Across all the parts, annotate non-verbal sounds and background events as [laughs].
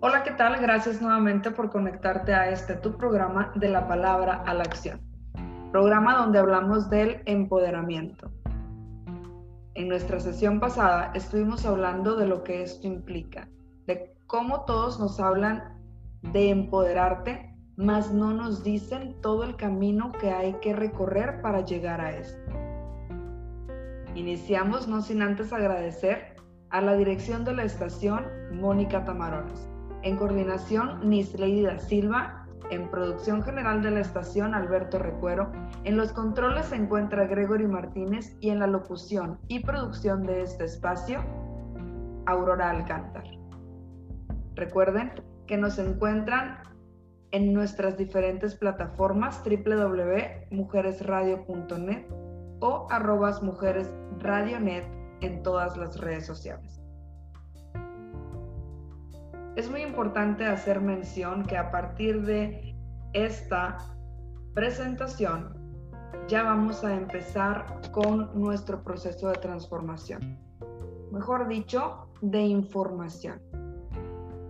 Hola, ¿qué tal? Gracias nuevamente por conectarte a este tu programa de la palabra a la acción. Programa donde hablamos del empoderamiento. En nuestra sesión pasada estuvimos hablando de lo que esto implica, de cómo todos nos hablan de empoderarte, mas no nos dicen todo el camino que hay que recorrer para llegar a esto. Iniciamos no sin antes agradecer a la dirección de la estación Mónica Tamarones en coordinación, Nisleida Silva. En producción general de la estación, Alberto Recuero. En los controles se encuentra Gregory Martínez y en la locución y producción de este espacio, Aurora Alcántar. Recuerden que nos encuentran en nuestras diferentes plataformas www.mujeresradio.net o arrobas mujeresradionet en todas las redes sociales. Es muy importante hacer mención que a partir de esta presentación ya vamos a empezar con nuestro proceso de transformación. Mejor dicho, de información.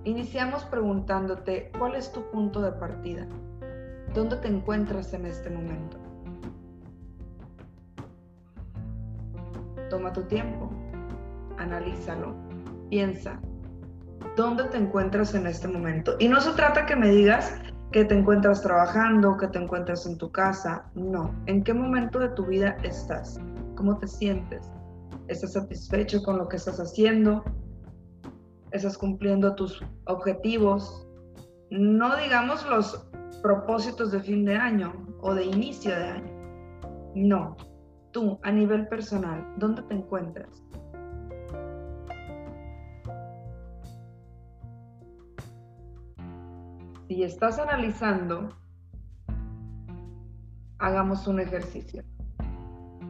Iniciamos preguntándote cuál es tu punto de partida. ¿Dónde te encuentras en este momento? Toma tu tiempo, analízalo, piensa, dónde te encuentras en este momento. Y no se trata que me digas que te encuentras trabajando, que te encuentras en tu casa. No. ¿En qué momento de tu vida estás? ¿Cómo te sientes? ¿Estás satisfecho con lo que estás haciendo? ¿Estás cumpliendo tus objetivos? No digamos los propósitos de fin de año o de inicio de año. No. Tú, a nivel personal, ¿dónde te encuentras? Si estás analizando, hagamos un ejercicio.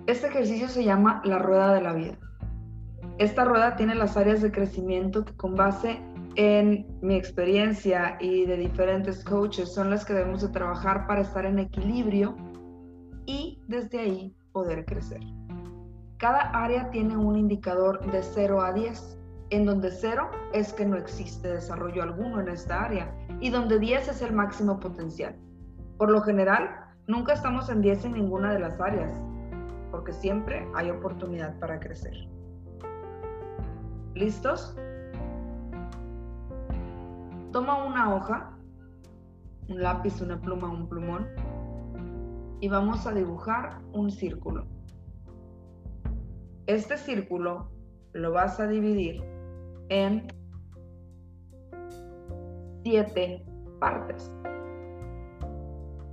Este ejercicio se llama la rueda de la vida. Esta rueda tiene las áreas de crecimiento que con base en mi experiencia y de diferentes coaches son las que debemos de trabajar para estar en equilibrio y desde ahí poder crecer. Cada área tiene un indicador de 0 a 10, en donde 0 es que no existe desarrollo alguno en esta área y donde 10 es el máximo potencial. Por lo general, nunca estamos en 10 en ninguna de las áreas, porque siempre hay oportunidad para crecer. ¿Listos? Toma una hoja, un lápiz, una pluma, un plumón y vamos a dibujar un círculo. Este círculo lo vas a dividir en siete partes.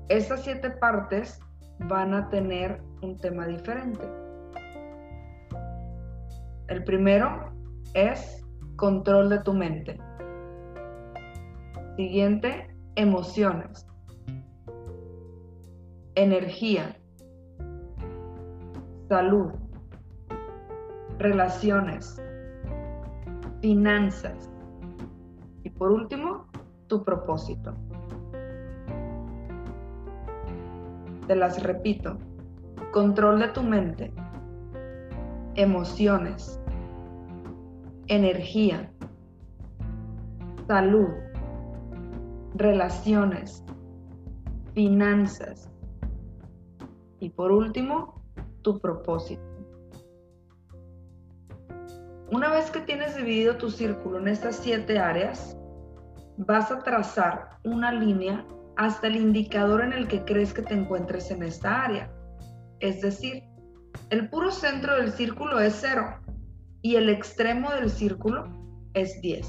Estas siete partes van a tener un tema diferente. El primero es control de tu mente. Siguiente, emociones. Energía. Salud. Relaciones. Finanzas. Y por último, tu propósito. Te las repito. Control de tu mente, emociones, energía, salud, relaciones, finanzas y por último, tu propósito. Una vez que tienes dividido tu círculo en estas siete áreas, vas a trazar una línea hasta el indicador en el que crees que te encuentres en esta área. Es decir, el puro centro del círculo es 0 y el extremo del círculo es 10,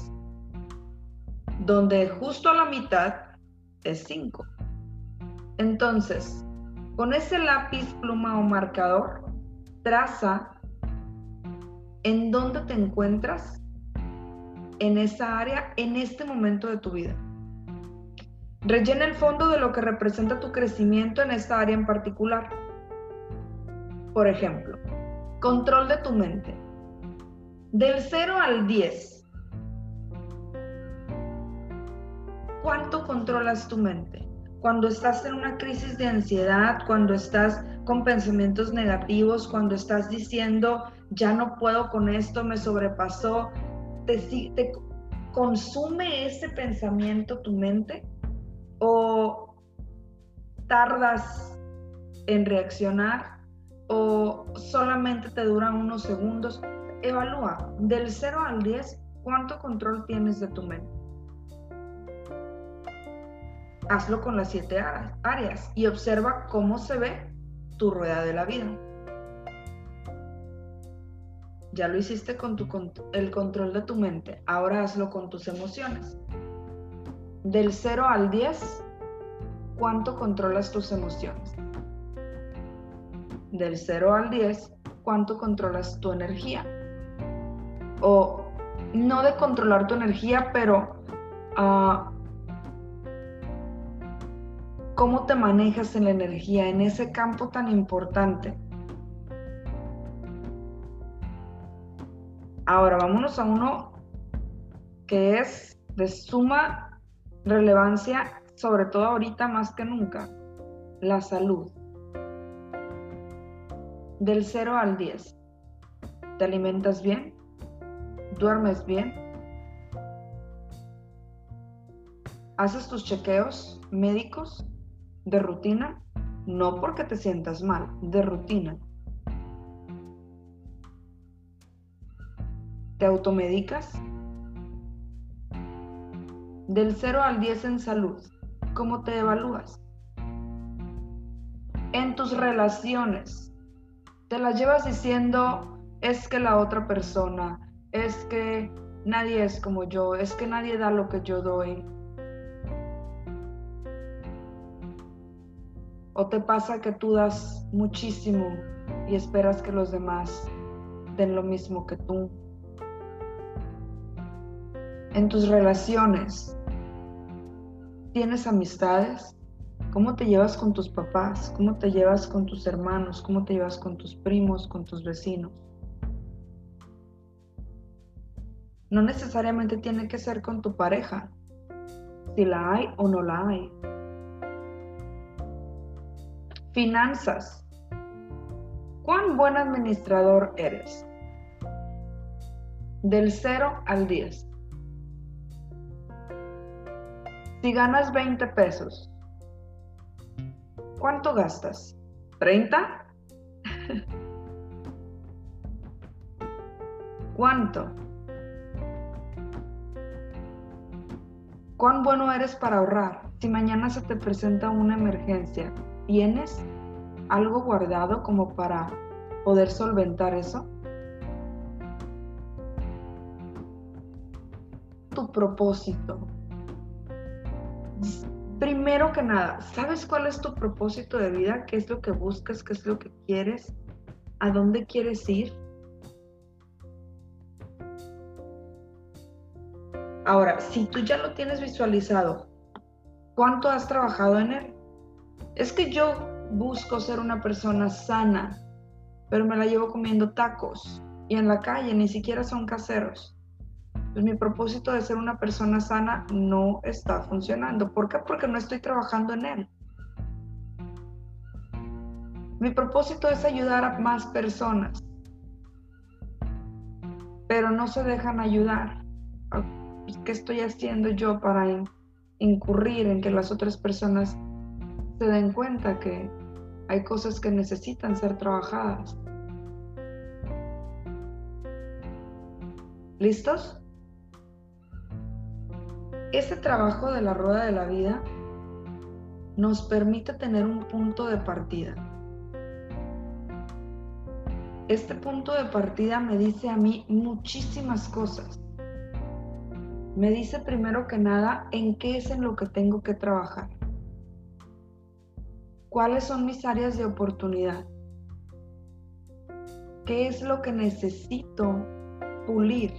donde justo a la mitad es 5. Entonces, con ese lápiz, pluma o marcador, traza en dónde te encuentras en esa área en este momento de tu vida. Rellena el fondo de lo que representa tu crecimiento en esta área en particular. Por ejemplo, control de tu mente. Del 0 al 10, ¿cuánto controlas tu mente? Cuando estás en una crisis de ansiedad, cuando estás con pensamientos negativos, cuando estás diciendo, ya no puedo con esto, me sobrepasó, te, consume ese pensamiento tu mente o tardas en reaccionar o solamente te duran unos segundos. Evalúa del 0 al 10 cuánto control tienes de tu mente. Hazlo con las siete áreas y observa cómo se ve tu rueda de la vida. Ya lo hiciste con tu, el control de tu mente, ahora hazlo con tus emociones. Del 0 al 10, ¿cuánto controlas tus emociones? Del 0 al 10, ¿cuánto controlas tu energía? O no de controlar tu energía, pero uh, cómo te manejas en la energía, en ese campo tan importante. Ahora vámonos a uno que es de suma relevancia, sobre todo ahorita más que nunca, la salud. Del 0 al 10. ¿Te alimentas bien? ¿Duermes bien? ¿Haces tus chequeos médicos de rutina? No porque te sientas mal, de rutina. ¿Te automedicas? Del 0 al 10 en salud, ¿cómo te evalúas? En tus relaciones, te las llevas diciendo, es que la otra persona, es que nadie es como yo, es que nadie da lo que yo doy. O te pasa que tú das muchísimo y esperas que los demás den lo mismo que tú. En tus relaciones, ¿tienes amistades? ¿Cómo te llevas con tus papás? ¿Cómo te llevas con tus hermanos? ¿Cómo te llevas con tus primos, con tus vecinos? No necesariamente tiene que ser con tu pareja, si la hay o no la hay. Finanzas. ¿Cuán buen administrador eres? Del 0 al 10. Si ganas 20 pesos, ¿cuánto gastas? ¿30? [laughs] ¿Cuánto? ¿Cuán bueno eres para ahorrar? Si mañana se te presenta una emergencia, ¿tienes algo guardado como para poder solventar eso? Tu propósito. Primero que nada, ¿sabes cuál es tu propósito de vida? ¿Qué es lo que buscas? ¿Qué es lo que quieres? ¿A dónde quieres ir? Ahora, si tú ya lo tienes visualizado, ¿cuánto has trabajado en él? Es que yo busco ser una persona sana, pero me la llevo comiendo tacos y en la calle ni siquiera son caseros. Pues mi propósito de ser una persona sana no está funcionando. ¿Por qué? Porque no estoy trabajando en él. Mi propósito es ayudar a más personas, pero no se dejan ayudar. ¿qué estoy haciendo yo para incurrir en que las otras personas se den cuenta que hay cosas que necesitan ser trabajadas? ¿Listos? Este trabajo de la rueda de la vida nos permite tener un punto de partida. Este punto de partida me dice a mí muchísimas cosas me dice primero que nada en qué es en lo que tengo que trabajar. ¿Cuáles son mis áreas de oportunidad? ¿Qué es lo que necesito pulir?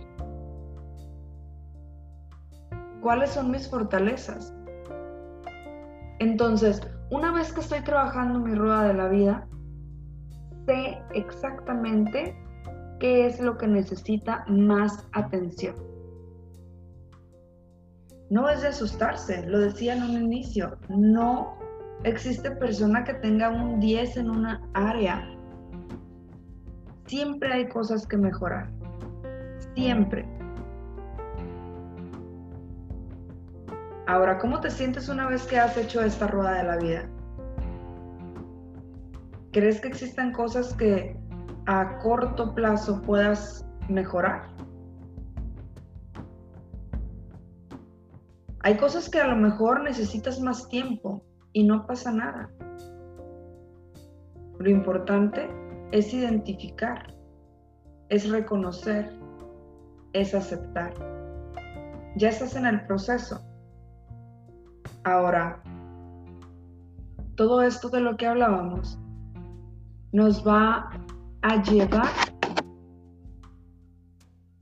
¿Cuáles son mis fortalezas? Entonces, una vez que estoy trabajando mi rueda de la vida, sé exactamente qué es lo que necesita más atención. No es de asustarse, lo decía en un inicio, no existe persona que tenga un 10 en una área. Siempre hay cosas que mejorar, siempre. Ahora, ¿cómo te sientes una vez que has hecho esta rueda de la vida? ¿Crees que existan cosas que a corto plazo puedas mejorar? Hay cosas que a lo mejor necesitas más tiempo y no pasa nada. Lo importante es identificar, es reconocer, es aceptar. Ya estás en el proceso. Ahora, todo esto de lo que hablábamos nos va a llevar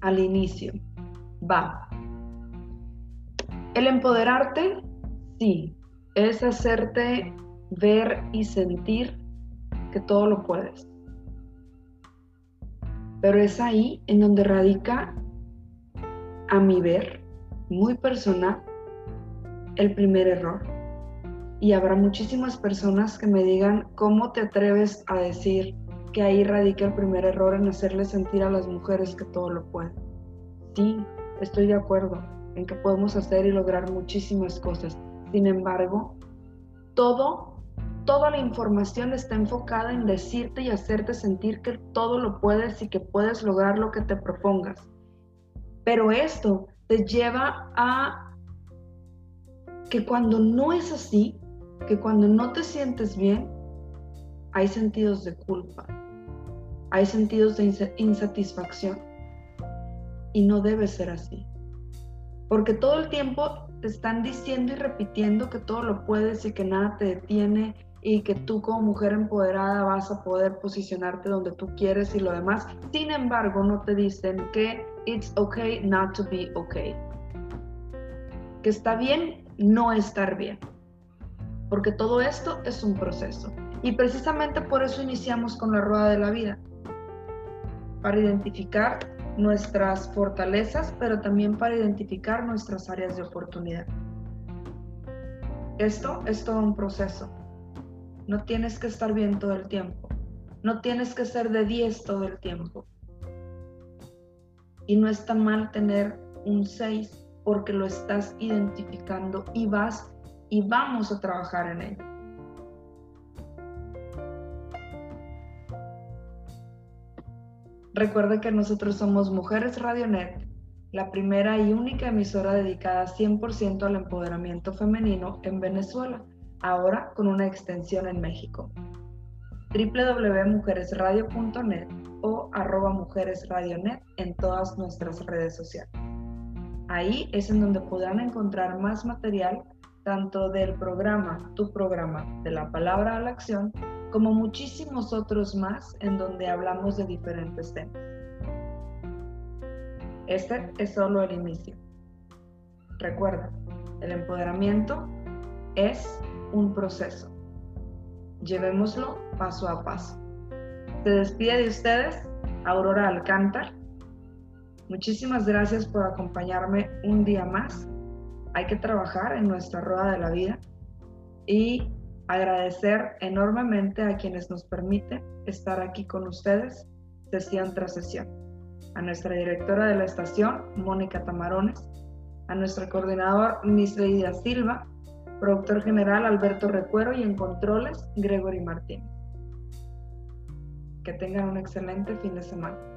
al inicio. Va. El empoderarte, sí, es hacerte ver y sentir que todo lo puedes. Pero es ahí en donde radica, a mi ver, muy personal, el primer error. Y habrá muchísimas personas que me digan, ¿cómo te atreves a decir que ahí radica el primer error en hacerle sentir a las mujeres que todo lo pueden? Sí, estoy de acuerdo en que podemos hacer y lograr muchísimas cosas. Sin embargo, todo toda la información está enfocada en decirte y hacerte sentir que todo lo puedes y que puedes lograr lo que te propongas. Pero esto te lleva a que cuando no es así, que cuando no te sientes bien, hay sentidos de culpa, hay sentidos de insatisfacción. Y no debe ser así. Porque todo el tiempo te están diciendo y repitiendo que todo lo puedes y que nada te detiene y que tú como mujer empoderada vas a poder posicionarte donde tú quieres y lo demás. Sin embargo, no te dicen que it's okay not to be okay. Que está bien no estar bien. Porque todo esto es un proceso. Y precisamente por eso iniciamos con la rueda de la vida. Para identificar nuestras fortalezas, pero también para identificar nuestras áreas de oportunidad. Esto es todo un proceso no tienes que estar bien todo el tiempo. No tienes que ser de 10 todo el tiempo. Y no está mal tener un 6 porque lo estás identificando y vas y vamos a trabajar en ello. Recuerda que nosotros somos Mujeres Radionet, la primera y única emisora dedicada 100% al empoderamiento femenino en Venezuela ahora con una extensión en México. www.mujeresradio.net o arroba mujeresradionet en todas nuestras redes sociales. Ahí es en donde podrán encontrar más material tanto del programa, tu programa, de la palabra a la acción, como muchísimos otros más en donde hablamos de diferentes temas. Este es solo el inicio. Recuerda, el empoderamiento es un proceso. Llevémoslo paso a paso. Se despide de ustedes Aurora Alcántar. Muchísimas gracias por acompañarme un día más. Hay que trabajar en nuestra rueda de la vida y agradecer enormemente a quienes nos permiten estar aquí con ustedes sesión tras sesión. A nuestra directora de la estación, Mónica Tamarones, a nuestro coordinador, Miss Leida Silva, Productor general Alberto Recuero y en controles Gregory Martín. Que tengan un excelente fin de semana.